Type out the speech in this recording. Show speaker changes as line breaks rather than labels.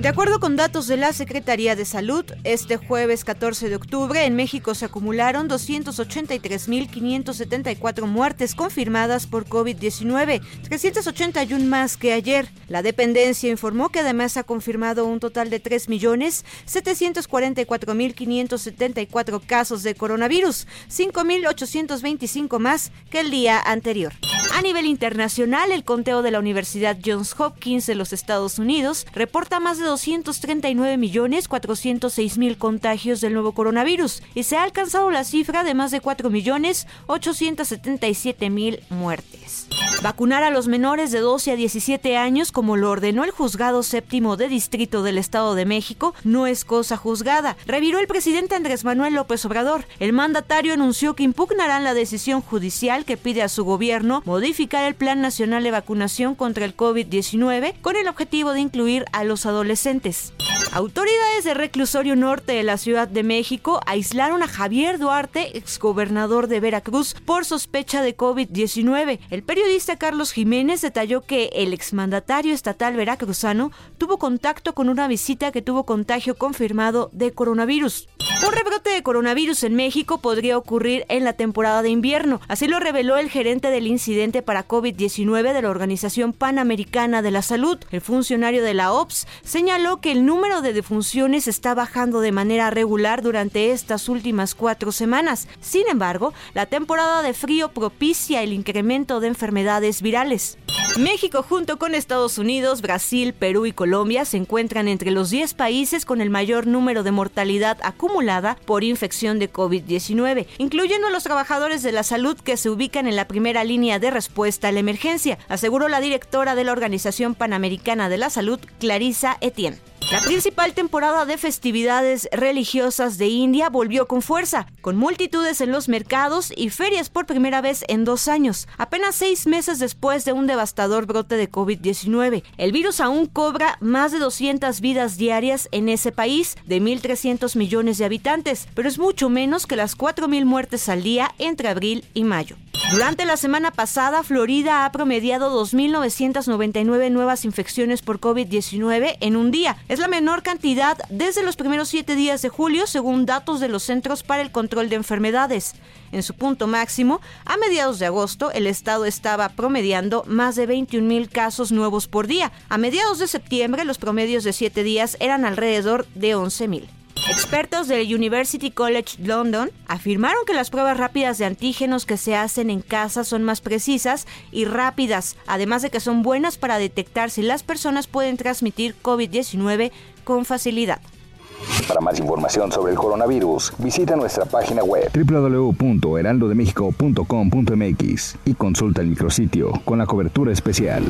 De acuerdo con datos de la Secretaría de Salud, este jueves 14 de octubre en México se acumularon 283.574 muertes confirmadas por COVID-19, 381 más que ayer. La dependencia informó que además ha confirmado un total de 3.744.574 casos de coronavirus, 5.825 más que el día anterior. A nivel internacional, el conteo de la Universidad Johns Hopkins de los Estados Unidos reporta más de 239 millones 406 mil contagios del nuevo coronavirus y se ha alcanzado la cifra de más de 4 millones 877 mil muertes. Vacunar a los menores de 12 a 17 años, como lo ordenó el juzgado séptimo de distrito del Estado de México, no es cosa juzgada, reviró el presidente Andrés Manuel López Obrador. El mandatario anunció que impugnarán la decisión judicial que pide a su gobierno modificar el Plan Nacional de Vacunación contra el COVID-19 con el objetivo de incluir a los adolescentes. Autoridades de Reclusorio Norte de la Ciudad de México aislaron a Javier Duarte, exgobernador de Veracruz, por sospecha de COVID-19. El periodista Carlos Jiménez detalló que el exmandatario estatal veracruzano tuvo contacto con una visita que tuvo contagio confirmado de coronavirus. Un rebrote de coronavirus en México podría ocurrir en la temporada de invierno, así lo reveló el gerente del incidente para COVID-19 de la Organización Panamericana de la Salud. El funcionario de la OPS señaló que el número de defunciones está bajando de manera regular durante estas últimas cuatro semanas. Sin embargo, la temporada de frío propicia el incremento de enfermedades virales. México junto con Estados Unidos, Brasil, Perú y Colombia se encuentran entre los 10 países con el mayor número de mortalidad acumulada por infección de COVID-19, incluyendo a los trabajadores de la salud que se ubican en la primera línea de respuesta a la emergencia, aseguró la directora de la Organización Panamericana de la Salud, Clarissa Etienne. La principal temporada de festividades religiosas de India volvió con fuerza, con multitudes en los mercados y ferias por primera vez en dos años, apenas seis meses después de un devastador brote de COVID-19. El virus aún cobra más de 200 vidas diarias en ese país de 1.300 millones de habitantes, pero es mucho menos que las 4.000 muertes al día entre abril y mayo. Durante la semana pasada, Florida ha promediado 2.999 nuevas infecciones por COVID-19 en un día. Es la menor cantidad desde los primeros siete días de julio, según datos de los Centros para el Control de Enfermedades. En su punto máximo, a mediados de agosto, el estado estaba promediando más de 21.000 casos nuevos por día. A mediados de septiembre, los promedios de siete días eran alrededor de 11.000. Expertos del University College London afirmaron que las pruebas rápidas de antígenos que se hacen en casa son más precisas y rápidas, además de que son buenas para detectar si las personas pueden transmitir COVID-19 con facilidad.
Para más información sobre el coronavirus, visita nuestra página web www.heraldodemexico.com.mx y consulta el micrositio con la cobertura especial.